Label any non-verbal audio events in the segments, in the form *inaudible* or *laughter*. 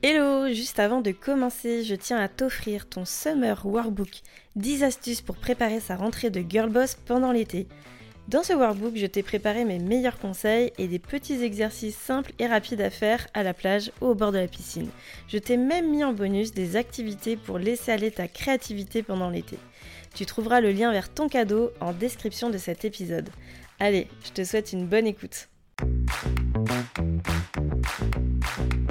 Hello, juste avant de commencer, je tiens à t'offrir ton Summer Workbook 10 astuces pour préparer sa rentrée de girl boss pendant l'été. Dans ce workbook, je t'ai préparé mes meilleurs conseils et des petits exercices simples et rapides à faire à la plage ou au bord de la piscine. Je t'ai même mis en bonus des activités pour laisser aller ta créativité pendant l'été. Tu trouveras le lien vers ton cadeau en description de cet épisode. Allez, je te souhaite une bonne écoute.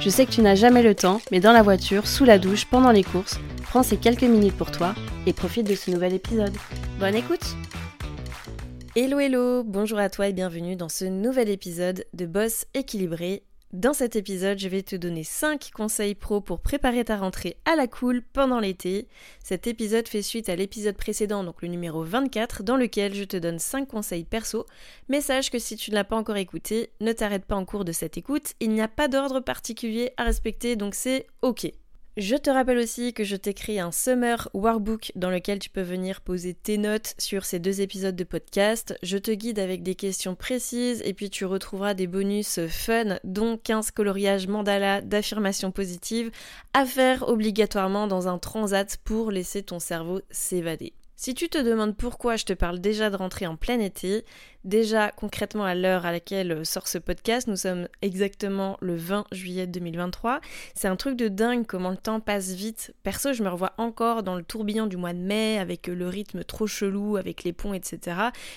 Je sais que tu n'as jamais le temps, mais dans la voiture, sous la douche, pendant les courses, prends ces quelques minutes pour toi et profite de ce nouvel épisode. Bonne écoute Hello hello, bonjour à toi et bienvenue dans ce nouvel épisode de Boss équilibré, dans cet épisode, je vais te donner 5 conseils pro pour préparer ta rentrée à la cool pendant l'été. Cet épisode fait suite à l'épisode précédent, donc le numéro 24, dans lequel je te donne 5 conseils perso. Mais sache que si tu ne l'as pas encore écouté, ne t'arrête pas en cours de cette écoute, il n'y a pas d'ordre particulier à respecter, donc c'est ok. Je te rappelle aussi que je t'écris un summer workbook dans lequel tu peux venir poser tes notes sur ces deux épisodes de podcast. Je te guide avec des questions précises et puis tu retrouveras des bonus fun dont 15 coloriages mandala d'affirmations positives à faire obligatoirement dans un transat pour laisser ton cerveau s'évader. Si tu te demandes pourquoi je te parle déjà de rentrer en plein été, déjà concrètement à l'heure à laquelle sort ce podcast, nous sommes exactement le 20 juillet 2023. C'est un truc de dingue comment le temps passe vite. Perso, je me revois encore dans le tourbillon du mois de mai avec le rythme trop chelou, avec les ponts, etc.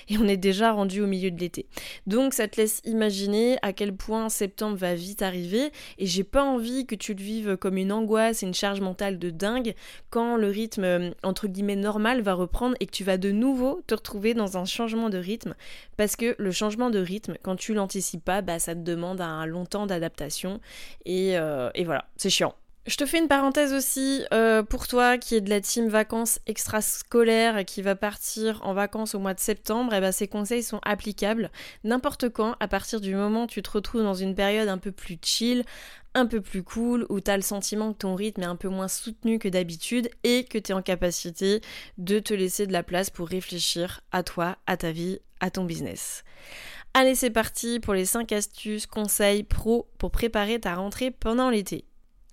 Et on est déjà rendu au milieu de l'été. Donc ça te laisse imaginer à quel point septembre va vite arriver et j'ai pas envie que tu le vives comme une angoisse et une charge mentale de dingue quand le rythme entre guillemets normal va reprendre et que tu vas de nouveau te retrouver dans un changement de rythme parce que le changement de rythme, quand tu l'anticipes pas, bah, ça te demande un long temps d'adaptation et, euh, et voilà, c'est chiant. Je te fais une parenthèse aussi euh, pour toi qui est de la team vacances extrascolaires qui va partir en vacances au mois de septembre, et eh ben ces conseils sont applicables n'importe quand à partir du moment où tu te retrouves dans une période un peu plus chill, un peu plus cool, où tu as le sentiment que ton rythme est un peu moins soutenu que d'habitude et que tu es en capacité de te laisser de la place pour réfléchir à toi, à ta vie, à ton business. Allez, c'est parti pour les 5 astuces, conseils pro pour préparer ta rentrée pendant l'été.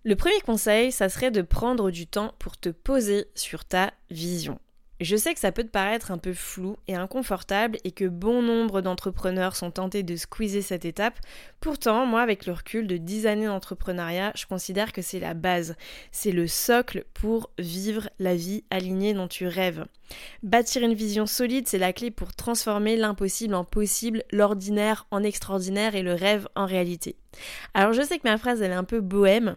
Le premier conseil, ça serait de prendre du temps pour te poser sur ta vision. Je sais que ça peut te paraître un peu flou et inconfortable et que bon nombre d'entrepreneurs sont tentés de squeezer cette étape. Pourtant, moi, avec le recul de 10 années d'entrepreneuriat, je considère que c'est la base. C'est le socle pour vivre la vie alignée dont tu rêves. Bâtir une vision solide, c'est la clé pour transformer l'impossible en possible, l'ordinaire en extraordinaire et le rêve en réalité. Alors je sais que ma phrase elle est un peu bohème,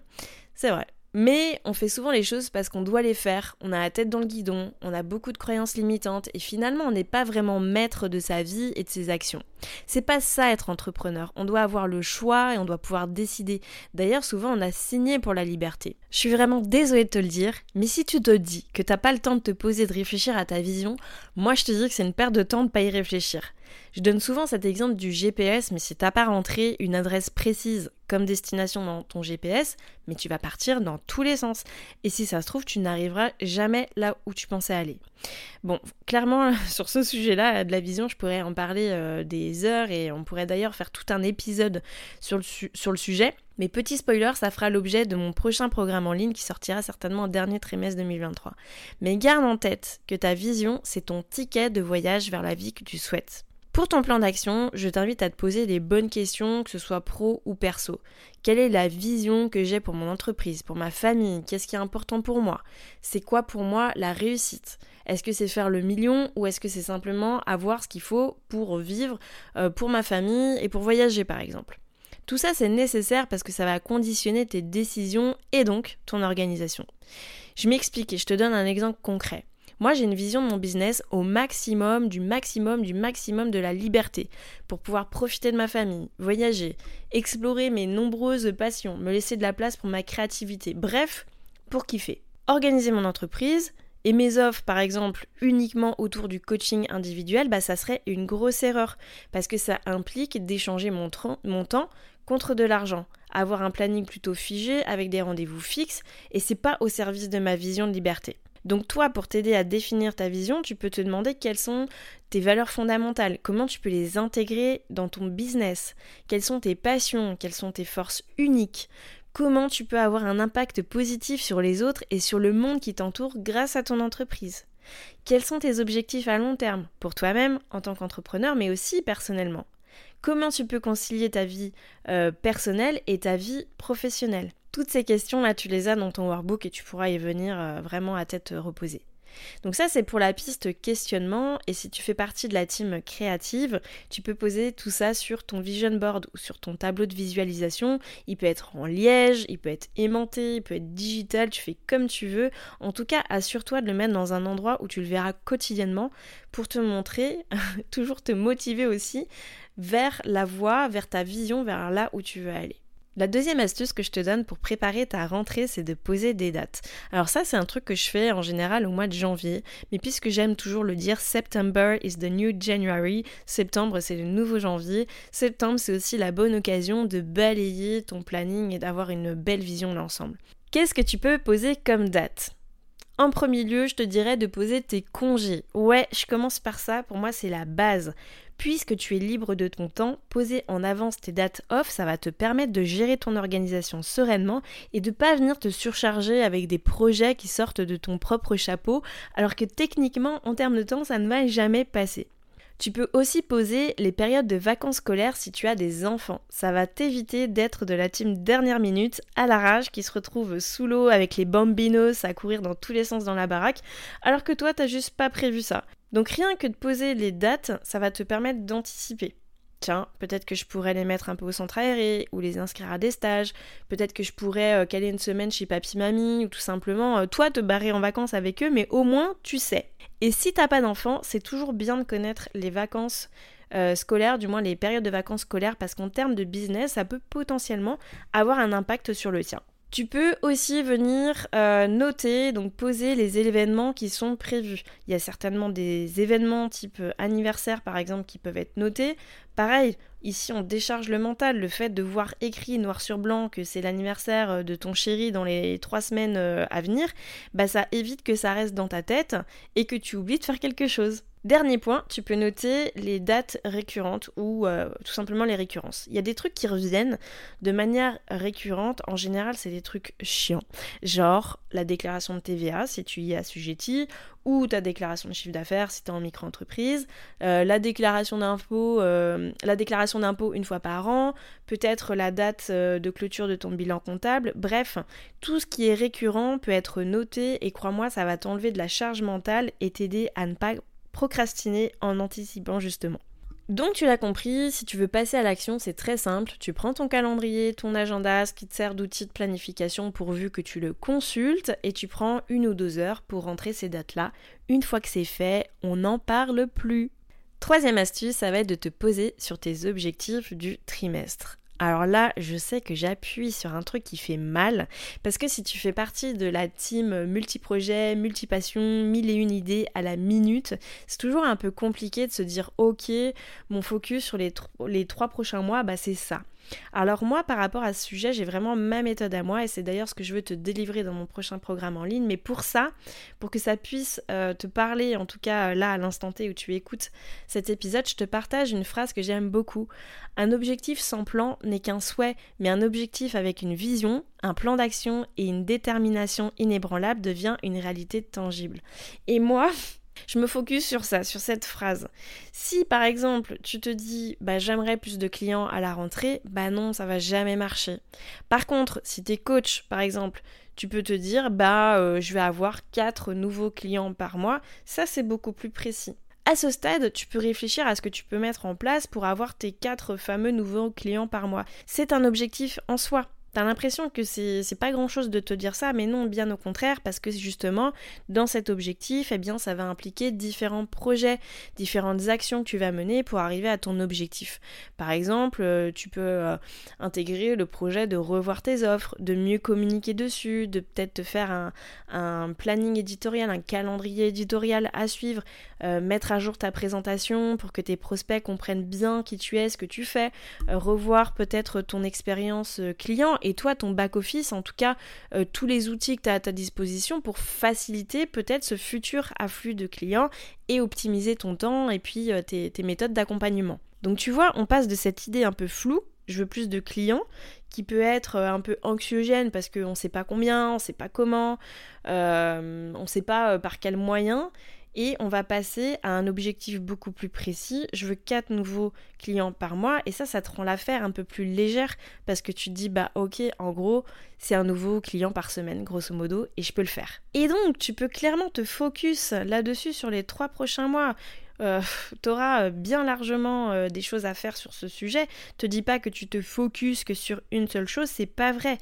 c'est vrai. Mais on fait souvent les choses parce qu'on doit les faire, on a la tête dans le guidon, on a beaucoup de croyances limitantes et finalement on n'est pas vraiment maître de sa vie et de ses actions. C'est pas ça être entrepreneur, on doit avoir le choix et on doit pouvoir décider. D'ailleurs souvent on a signé pour la liberté. Je suis vraiment désolée de te le dire, mais si tu te dis que t'as pas le temps de te poser de réfléchir à ta vision, moi je te dis que c'est une perte de temps de pas y réfléchir. Je donne souvent cet exemple du GPS, mais si t'as pas rentré une adresse précise comme destination dans ton GPS, mais tu vas partir dans tous les sens. Et si ça se trouve, tu n'arriveras jamais là où tu pensais aller. Bon, clairement, *laughs* sur ce sujet-là, de la vision, je pourrais en parler euh, des heures et on pourrait d'ailleurs faire tout un épisode sur le, sur le sujet. Mais petit spoiler, ça fera l'objet de mon prochain programme en ligne qui sortira certainement au dernier trimestre 2023. Mais garde en tête que ta vision, c'est ton ticket de voyage vers la vie que tu souhaites. Pour ton plan d'action, je t'invite à te poser les bonnes questions, que ce soit pro ou perso. Quelle est la vision que j'ai pour mon entreprise, pour ma famille? Qu'est-ce qui est important pour moi? C'est quoi pour moi la réussite? Est-ce que c'est faire le million ou est-ce que c'est simplement avoir ce qu'il faut pour vivre, euh, pour ma famille et pour voyager par exemple? Tout ça c'est nécessaire parce que ça va conditionner tes décisions et donc ton organisation. Je m'explique et je te donne un exemple concret. Moi, j'ai une vision de mon business au maximum, du maximum, du maximum de la liberté pour pouvoir profiter de ma famille, voyager, explorer mes nombreuses passions, me laisser de la place pour ma créativité. Bref, pour kiffer. Organiser mon entreprise, et mes offres, par exemple, uniquement autour du coaching individuel, bah, ça serait une grosse erreur parce que ça implique d'échanger mon, mon, temps contre de l'argent, avoir un planning plutôt figé avec des rendez-vous fixes et c'est pas au service de ma vision de liberté. Donc toi, pour t'aider à définir ta vision, tu peux te demander quelles sont tes valeurs fondamentales, comment tu peux les intégrer dans ton business, quelles sont tes passions, quelles sont tes forces uniques, comment tu peux avoir un impact positif sur les autres et sur le monde qui t'entoure grâce à ton entreprise? Quels sont tes objectifs à long terme, pour toi-même en tant qu'entrepreneur, mais aussi personnellement? Comment tu peux concilier ta vie euh, personnelle et ta vie professionnelle? Toutes ces questions-là, tu les as dans ton workbook et tu pourras y venir euh, vraiment à tête reposée. Donc ça c'est pour la piste questionnement et si tu fais partie de la team créative, tu peux poser tout ça sur ton vision board ou sur ton tableau de visualisation. Il peut être en liège, il peut être aimanté, il peut être digital, tu fais comme tu veux. En tout cas, assure-toi de le mettre dans un endroit où tu le verras quotidiennement pour te montrer, *laughs* toujours te motiver aussi vers la voie, vers ta vision, vers là où tu veux aller. La deuxième astuce que je te donne pour préparer ta rentrée, c'est de poser des dates. Alors ça, c'est un truc que je fais en général au mois de janvier, mais puisque j'aime toujours le dire, September is the new January. Septembre, c'est le nouveau janvier. Septembre, c'est aussi la bonne occasion de balayer ton planning et d'avoir une belle vision d'ensemble. Qu'est-ce que tu peux poser comme date? En premier lieu, je te dirais de poser tes congés. Ouais, je commence par ça, pour moi c'est la base. Puisque tu es libre de ton temps, poser en avance tes dates off, ça va te permettre de gérer ton organisation sereinement et de pas venir te surcharger avec des projets qui sortent de ton propre chapeau, alors que techniquement, en termes de temps, ça ne va jamais passer. Tu peux aussi poser les périodes de vacances scolaires si tu as des enfants. Ça va t'éviter d'être de la team dernière minute à la rage qui se retrouve sous l'eau avec les bambinos à courir dans tous les sens dans la baraque, alors que toi t'as juste pas prévu ça. Donc rien que de poser les dates, ça va te permettre d'anticiper. Tiens, peut-être que je pourrais les mettre un peu au centre aéré ou les inscrire à des stages. Peut-être que je pourrais euh, caler une semaine chez papy mamie ou tout simplement euh, toi te barrer en vacances avec eux, mais au moins tu sais. Et si t'as pas d'enfant, c'est toujours bien de connaître les vacances euh, scolaires, du moins les périodes de vacances scolaires, parce qu'en termes de business, ça peut potentiellement avoir un impact sur le tien. Tu peux aussi venir euh, noter, donc poser les événements qui sont prévus. Il y a certainement des événements type euh, anniversaire par exemple qui peuvent être notés. Pareil, ici on décharge le mental, le fait de voir écrit noir sur blanc que c'est l'anniversaire euh, de ton chéri dans les trois semaines à venir, bah ça évite que ça reste dans ta tête et que tu oublies de faire quelque chose. Dernier point, tu peux noter les dates récurrentes ou euh, tout simplement les récurrences. Il y a des trucs qui reviennent de manière récurrente. En général, c'est des trucs chiants. Genre la déclaration de TVA si tu y es assujetti, ou ta déclaration de chiffre d'affaires si tu es en micro-entreprise, euh, euh, la déclaration d'impôt une fois par an, peut-être la date de clôture de ton bilan comptable. Bref, tout ce qui est récurrent peut être noté et crois-moi, ça va t'enlever de la charge mentale et t'aider à ne pas procrastiner en anticipant justement. Donc tu l'as compris, si tu veux passer à l'action, c'est très simple. Tu prends ton calendrier, ton agenda, ce qui te sert d'outil de planification pourvu que tu le consultes, et tu prends une ou deux heures pour rentrer ces dates-là. Une fois que c'est fait, on n'en parle plus. Troisième astuce, ça va être de te poser sur tes objectifs du trimestre. Alors là, je sais que j'appuie sur un truc qui fait mal, parce que si tu fais partie de la team multiprojet, multipassion, mille et une idées à la minute, c'est toujours un peu compliqué de se dire ok, mon focus sur les, les trois prochains mois, bah c'est ça. Alors moi, par rapport à ce sujet, j'ai vraiment ma méthode à moi et c'est d'ailleurs ce que je veux te délivrer dans mon prochain programme en ligne. Mais pour ça, pour que ça puisse euh, te parler, en tout cas là à l'instant T où tu écoutes cet épisode, je te partage une phrase que j'aime beaucoup. Un objectif sans plan n'est qu'un souhait, mais un objectif avec une vision, un plan d'action et une détermination inébranlable devient une réalité tangible. Et moi, *laughs* je me focus sur ça, sur cette phrase. Si par exemple tu te dis bah j'aimerais plus de clients à la rentrée, bah non, ça va jamais marcher. Par contre, si tu es coach par exemple, tu peux te dire bah euh, je vais avoir 4 nouveaux clients par mois, ça c'est beaucoup plus précis. À ce stade, tu peux réfléchir à ce que tu peux mettre en place pour avoir tes 4 fameux nouveaux clients par mois. C'est un objectif en soi. T'as l'impression que c'est pas grand chose de te dire ça, mais non, bien au contraire, parce que justement, dans cet objectif, eh bien, ça va impliquer différents projets, différentes actions que tu vas mener pour arriver à ton objectif. Par exemple, euh, tu peux euh, intégrer le projet de revoir tes offres, de mieux communiquer dessus, de peut-être te faire un, planning éditorial, un calendrier éditorial à suivre, euh, mettre à jour ta présentation pour que tes prospects comprennent bien qui tu es, ce que tu fais, revoir peut-être ton expérience client et toi, ton back-office, en tout cas, euh, tous les outils que tu as à ta disposition pour faciliter peut-être ce futur afflux de clients et optimiser ton temps et puis euh, tes, méthodes d'accompagnement. Donc tu vois, on passe de cette idée un peu floue, je veux plus de clients, qui peut être euh, un peu anxiogène parce qu'on ne sait pas combien, on ne sait pas comment, on ne sait pas par quel moyen, et on va passer à un objectif beaucoup plus précis. Je veux 4 nouveaux clients par mois et ça, ça te rend l'affaire un peu plus légère parce que tu te dis, bah ok, en gros, c'est un nouveau client par semaine, grosso modo, et je peux le faire. Et donc, tu peux clairement te focus là-dessus sur les 3 prochains mois. Euh, t'auras euh, bien largement euh, des choses à faire sur ce sujet. Te dis pas que tu te focuses que sur une seule chose, c'est pas vrai.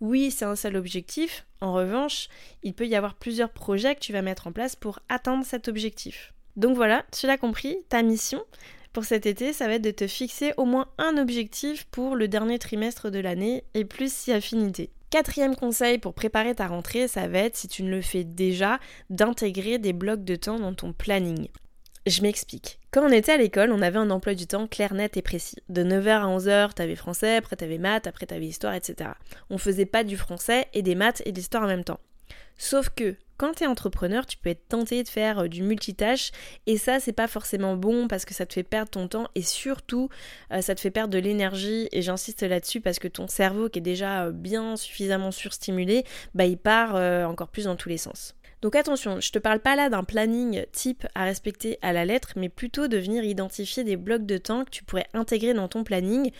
Oui, c'est un seul objectif. En revanche, il peut y avoir plusieurs projets que tu vas mettre en place pour atteindre cet objectif. Donc voilà, tu l'as compris, ta mission pour cet été, ça va être de te fixer au moins un objectif pour le dernier trimestre de l'année et plus si affinité. Quatrième conseil pour préparer ta rentrée, ça va être, si tu ne le fais déjà, d'intégrer des blocs de temps dans ton planning. Je m'explique. Quand on était à l'école, on avait un emploi du temps clair, net et précis. De 9h à 11h, t'avais français, après t'avais maths, après t'avais histoire, etc. On faisait pas du français et des maths et de l'histoire en même temps. Sauf que quand t'es entrepreneur, tu peux être tenté de faire euh, du multitâche et ça c'est pas forcément bon parce que ça te fait perdre ton temps et surtout euh, ça te fait perdre de l'énergie et j'insiste là-dessus parce que ton cerveau qui est déjà euh, bien suffisamment surstimulé, bah il part encore plus dans tous les sens. Donc attention, je te parle pas là d'un planning type à respecter à la lettre, mais plutôt de venir identifier des blocs de temps que tu pourrais intégrer dans ton planning,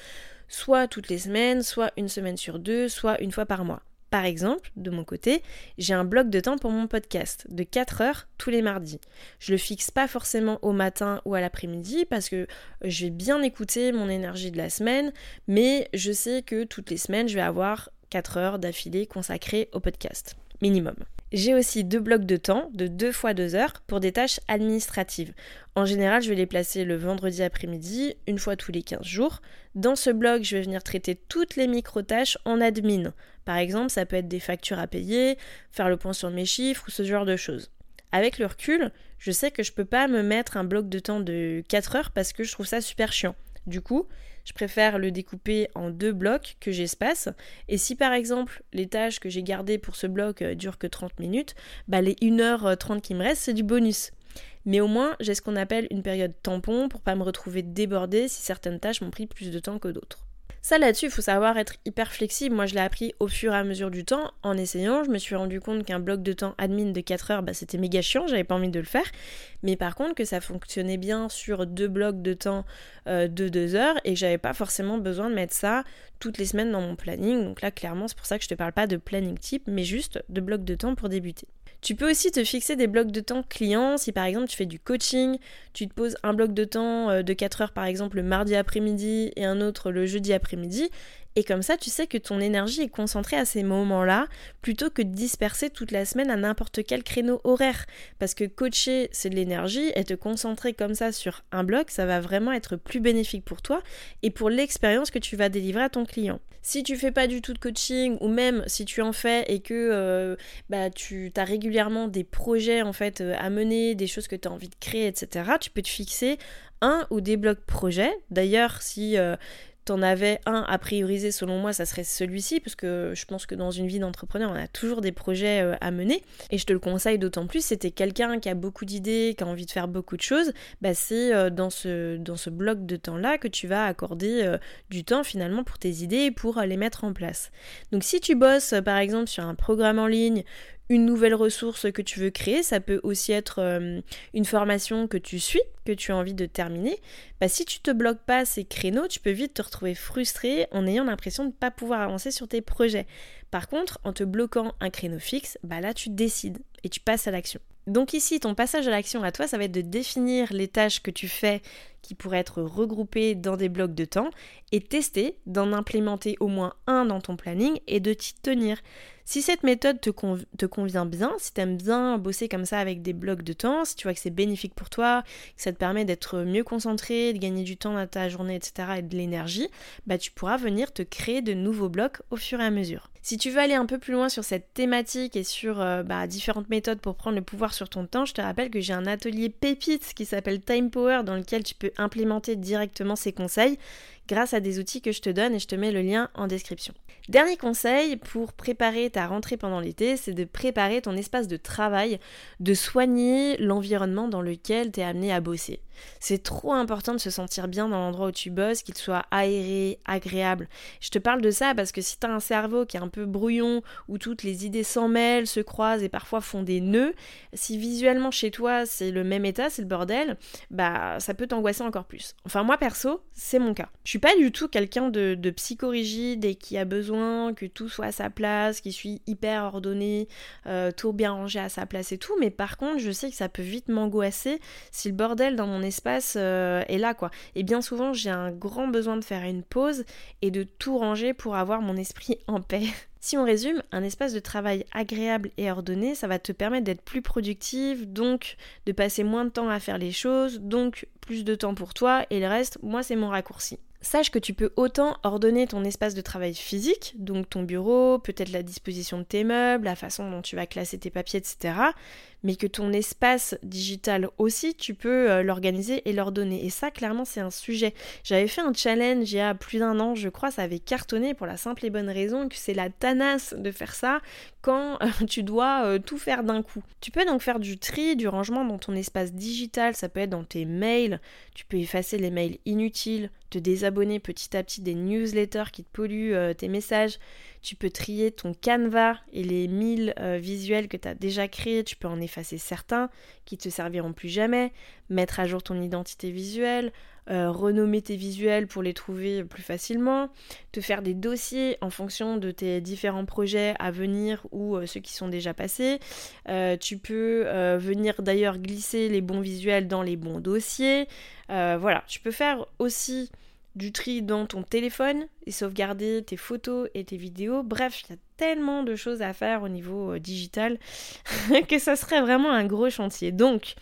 soit toutes les semaines, soit une semaine sur deux, soit une fois par mois. Par exemple, de mon côté, j'ai un bloc de temps pour mon podcast de 4 heures tous les mardis. Je le fixe pas forcément au matin ou à l'après-midi parce que je vais bien écouter mon énergie de la semaine, mais je sais que toutes les semaines, je vais avoir 4 heures d'affilée consacrées au podcast. Minimum. J'ai aussi deux blocs de temps de deux fois deux heures pour des tâches administratives. En général, je vais les placer le vendredi après-midi, une fois tous les 15 jours. Dans ce bloc, je vais venir traiter toutes les micro-tâches en admin. Par exemple, ça peut être des factures à payer, faire le point sur mes chiffres ou ce genre de choses. Avec le recul, je sais que je peux pas me mettre un bloc de temps de 4 heures parce que je trouve ça super chiant. Du coup, je préfère le découper en deux blocs que j'espace. Et si par exemple les tâches que j'ai gardées pour ce bloc euh, durent que 30 minutes, bah les 1h30 qui me restent, c'est du bonus. Mais au moins, j'ai ce qu'on appelle une période tampon pour pas me retrouver débordée si certaines tâches m'ont pris plus de temps que d'autres. Ça là-dessus, il faut savoir être hyper flexible. Moi, je l'ai appris au fur et à mesure du temps. En essayant, je me suis rendu compte qu'un bloc de temps admin de 4 heures, bah, c'était méga chiant, j'avais pas envie de le faire. Mais par contre, que ça fonctionnait bien sur deux blocs de temps euh, de 2 heures et que j'avais pas forcément besoin de mettre ça toutes les semaines dans mon planning. Donc là, clairement, c'est pour ça que je te parle pas de planning type, mais juste de blocs de temps pour débuter. Tu peux aussi te fixer des blocs de temps clients. Si par exemple tu fais du coaching, tu te poses un bloc de temps euh, de 4 heures par exemple le mardi après-midi et un autre le jeudi après-midi. Et comme ça, tu sais que ton énergie est concentrée à ces moments-là, plutôt que de disperser toute la semaine à n'importe quel créneau horaire. Parce que coacher, c'est de l'énergie, et te concentrer comme ça sur un bloc, ça va vraiment être plus bénéfique pour toi et pour l'expérience que tu vas délivrer à ton client. Si tu fais pas du tout de coaching, ou même si tu en fais et que euh, bah, tu as régulièrement des projets en fait euh, à mener, des choses que tu as envie de créer, etc., tu peux te fixer un ou des blocs projets. D'ailleurs, si euh, t'en avais un à prioriser selon moi, ça serait celui-ci, parce que je pense que dans une vie d'entrepreneur, on a toujours des projets euh, à mener. Et je te le conseille d'autant plus, c'était quelqu'un qui a beaucoup d'idées, qui a envie de faire beaucoup de choses, bah c'est euh, dans, ce, dans ce bloc de temps-là que tu vas accorder euh, du temps finalement pour tes idées et pour les mettre en place. Donc si tu bosses par exemple sur un programme en ligne, une nouvelle ressource que tu veux créer, ça peut aussi être euh, une formation que tu suis, que tu as envie de terminer. Bah, si tu te bloques pas ces créneaux, tu peux vite te retrouver frustré en ayant l'impression de ne pas pouvoir avancer sur tes projets. Par contre, en te bloquant un créneau fixe, bah là tu décides et tu passes à l'action. Donc ici, ton passage à l'action à toi, ça va être de définir les tâches que tu fais qui pourraient être regroupés dans des blocs de temps et tester d'en implémenter au moins un dans ton planning et de t'y tenir. Si cette méthode te, te convient bien, si tu aimes bien bosser comme ça avec des blocs de temps, si tu vois que c'est bénéfique pour toi, que ça te permet d'être mieux concentré, de gagner du temps dans ta journée, etc., et de l'énergie, bah tu pourras venir te créer de nouveaux blocs au fur et à mesure. Si tu veux aller un peu plus loin sur cette thématique et sur euh, bah, différentes méthodes pour prendre le pouvoir sur ton temps, je te rappelle que j'ai un atelier pépite qui s'appelle Time Power dans lequel tu peux implémenter directement ces conseils grâce à des outils que je te donne et je te mets le lien en description. Dernier conseil pour préparer ta rentrée pendant l'été, c'est de préparer ton espace de travail, de soigner l'environnement dans lequel tu es amené à bosser. C'est trop important de se sentir bien dans l'endroit où tu bosses, qu'il soit aéré, agréable. Je te parle de ça parce que si tu as un cerveau qui est un peu brouillon, où toutes les idées s'en mêlent, se croisent et parfois font des nœuds, si visuellement chez toi c'est le même état, c'est le bordel, bah ça peut t'angoisser encore plus. Enfin moi perso, c'est mon cas. Suis pas du tout quelqu'un de, de psychorigide et qui a besoin que tout soit à sa place, qui suis hyper ordonné, euh, tout bien rangé à sa place et tout, mais par contre je sais que ça peut vite m'angoisser si le bordel dans mon espace euh, est là quoi. Et bien souvent j'ai un grand besoin de faire une pause et de tout ranger pour avoir mon esprit *laughs* en paix. Si on résume, un espace de travail agréable et ordonné, ça va te permettre d'être plus productive, donc de passer moins de temps à faire les choses, donc plus de temps pour toi, et le reste, moi c'est mon raccourci. Sache que tu peux autant ordonner ton espace de travail physique, donc ton bureau, peut-être la disposition de tes meubles, la façon dont tu vas classer tes papiers, etc., mais que ton espace digital aussi, tu peux euh, l'organiser et l'ordonner. Et ça, clairement, c'est un sujet. J'avais fait un challenge il y a plus d'un an, je crois, ça avait cartonné pour la simple et bonne raison que c'est la tanasse de faire ça quand euh, tu dois euh, tout faire d'un coup. Tu peux donc faire du tri, du rangement dans ton espace digital, ça peut être dans tes mails, tu peux effacer les mails inutiles, te désabonner petit à petit des newsletters qui te polluent tes messages, tu peux trier ton canevas et les 1000 euh, visuels que tu as déjà créés, tu peux en effacer certains qui te serviront plus jamais, mettre à jour ton identité visuelle, euh, renommer tes visuels pour les trouver plus facilement, te faire des dossiers en fonction de tes différents projets à venir ou euh, ceux qui sont déjà passés. tu peux venir d'ailleurs glisser les bons visuels dans les bons dossiers. voilà, tu peux faire aussi du tri dans ton téléphone et sauvegarder tes photos et tes vidéos. Bref, il y a tellement de choses à faire au niveau euh, digital *laughs* que ça serait vraiment un gros chantier. Donc,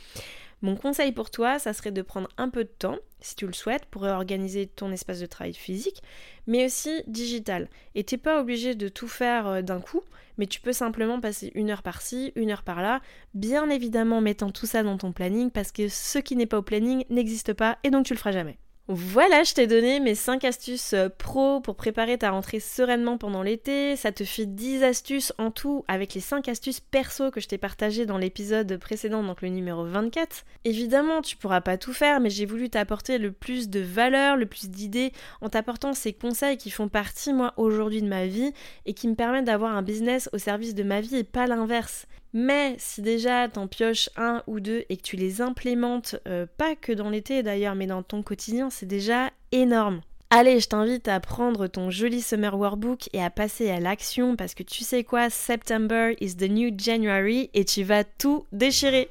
mon conseil pour toi, ça serait de prendre un peu de temps, si tu le souhaites, pour réorganiser ton espace de travail physique, mais aussi digital. Et t'es pas obligé de tout faire euh, d'un coup, mais tu peux simplement passer une heure par-ci, une heure par-là, bien évidemment mettant tout ça dans ton planning, parce que ce qui n'est pas au planning n'existe pas, et donc tu le feras jamais. Voilà, je t'ai donné mes 5 astuces euh, pro pour préparer ta rentrée sereinement pendant l'été. Ça te fait 10 astuces en tout avec les 5 astuces perso que je t'ai partagées dans l'épisode précédent, donc le numéro 24. Évidemment, tu pourras pas tout faire, mais j'ai voulu t'apporter le plus de valeur, le plus d'idées en t'apportant ces conseils qui font partie, moi, aujourd'hui de ma vie et qui me permettent d'avoir un business au service de ma vie et pas l'inverse. Mais si déjà t'en pioches un ou deux et que tu les implémentes, euh, pas que dans l'été d'ailleurs, mais dans ton quotidien, c'est déjà énorme. Allez, je t'invite à prendre ton joli summer workbook et à passer à l'action parce que tu sais quoi, September is the new January et tu vas tout déchirer.